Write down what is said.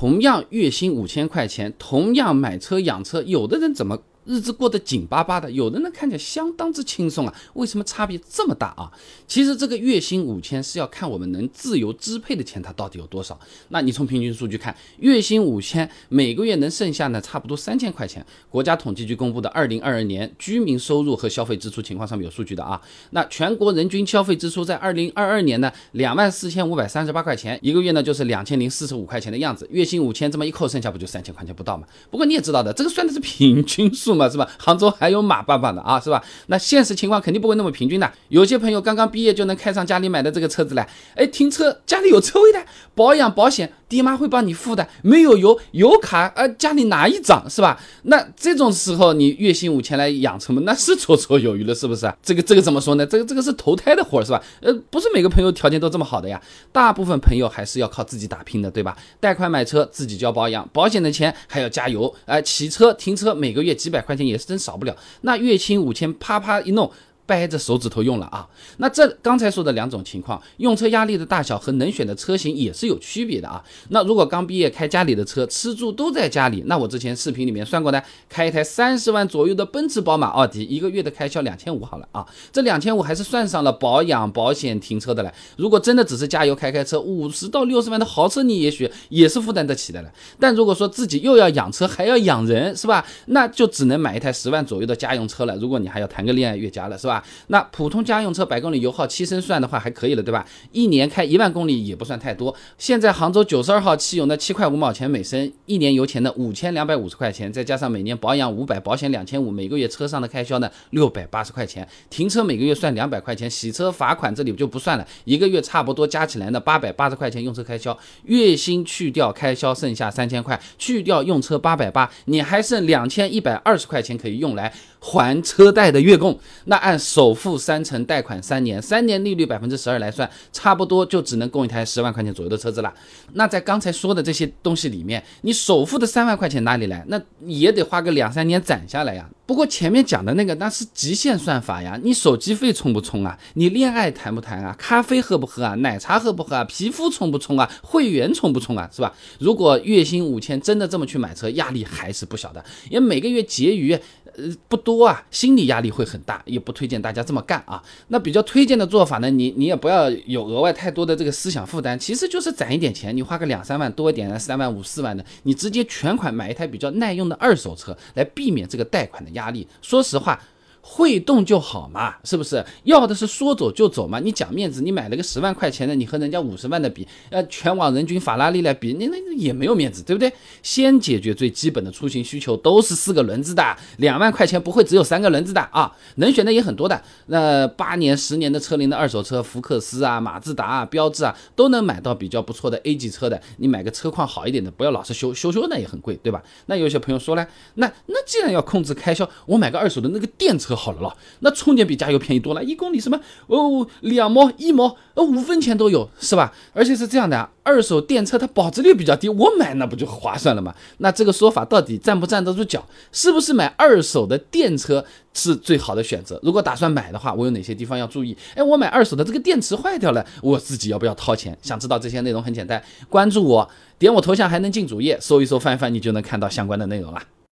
同样月薪五千块钱，同样买车养车，有的人怎么？日子过得紧巴巴的，有的人看起来相当之轻松啊，为什么差别这么大啊？其实这个月薪五千是要看我们能自由支配的钱，它到底有多少。那你从平均数据看，月薪五千，每个月能剩下呢差不多三千块钱。国家统计局公布的二零二二年居民收入和消费支出情况上面有数据的啊。那全国人均消费支出在二零二二年呢两万四千五百三十八块钱，一个月呢就是两千零四十五块钱的样子。月薪五千这么一扣，剩下不就三千块钱不到吗？不过你也知道的，这个算的是平均数。嘛是吧？杭州还有马爸爸呢啊，是吧？那现实情况肯定不会那么平均的。有些朋友刚刚毕业就能开上家里买的这个车子来，哎，停车家里有车位的，保养保险爹妈会帮你付的，没有油油卡呃家里拿一张是吧？那这种时候你月薪五千来养车嘛，那是绰绰有余了，是不是？这个这个怎么说呢？这个这个是投胎的活是吧？呃，不是每个朋友条件都这么好的呀，大部分朋友还是要靠自己打拼的，对吧？贷款买车自己交保养，保险的钱还要加油，哎，骑车停车每个月几百。块钱也是真少不了，那月薪五千，啪啪一弄。掰着手指头用了啊！那这刚才说的两种情况，用车压力的大小和能选的车型也是有区别的啊。那如果刚毕业开家里的车，吃住都在家里，那我之前视频里面算过呢，开一台三十万左右的奔驰、宝马、奥迪，一个月的开销两千五好了啊。这两千五还是算上了保养、保险、停车的了。如果真的只是加油开开车，五十到六十万的豪车，你也许也是负担得起的了。但如果说自己又要养车还要养人，是吧？那就只能买一台十万左右的家用车了。如果你还要谈个恋爱、越家了，是吧？那普通家用车百公里油耗七升算的话还可以了，对吧？一年开一万公里也不算太多。现在杭州九十二号汽油呢，七块五毛钱每升，一年油钱呢五千两百五十块钱，再加上每年保养五百，保险两千五，每个月车上的开销呢六百八十块钱，停车每个月算两百块钱，洗车罚款这里就不算了，一个月差不多加起来呢八百八十块钱用车开销，月薪去掉开销剩下三千块，去掉用车八百八，你还剩两千一百二十块钱可以用来。还车贷的月供，那按首付三成，贷款三年，三年利率百分之十二来算，差不多就只能供一台十万块钱左右的车子了。那在刚才说的这些东西里面，你首付的三万块钱哪里来？那也得花个两三年攒下来呀。不过前面讲的那个那是极限算法呀，你手机费充不充啊？你恋爱谈不谈啊？咖啡喝不喝啊？奶茶喝不喝啊？皮肤充不充啊？会员充不充啊？是吧？如果月薪五千真的这么去买车，压力还是不小的，因为每个月结余呃不多啊，心理压力会很大，也不推荐大家这么干啊。那比较推荐的做法呢，你你也不要有额外太多的这个思想负担，其实就是攒一点钱，你花个两三万多一点，三万五四万的，你直接全款买一台比较耐用的二手车，来避免这个贷款的。压力，说实话。会动就好嘛，是不是？要的是说走就走嘛。你讲面子，你买了个十万块钱的，你和人家五十万的比，呃，全网人均法拉利来比，你那也没有面子，对不对？先解决最基本的出行需求，都是四个轮子的，两万块钱不会只有三个轮子的啊。能选的也很多的，那八年、十年的车龄的二手车，福克斯啊、马自达啊、标致啊，都能买到比较不错的 A 级车的。你买个车况好一点的，不要老是修修修，那也很贵，对吧？那有些朋友说了，那那既然要控制开销，我买个二手的那个电车。好了咯，那充电比加油便宜多了，一公里什么哦两毛一毛呃五分钱都有是吧？而且是这样的，二手电车它保值率比较低，我买那不就划算了吗？那这个说法到底站不站得住脚？是不是买二手的电车是最好的选择？如果打算买的话，我有哪些地方要注意？哎，我买二手的这个电池坏掉了，我自己要不要掏钱？想知道这些内容很简单，关注我，点我头像还能进主页，搜一搜翻一翻，你就能看到相关的内容了。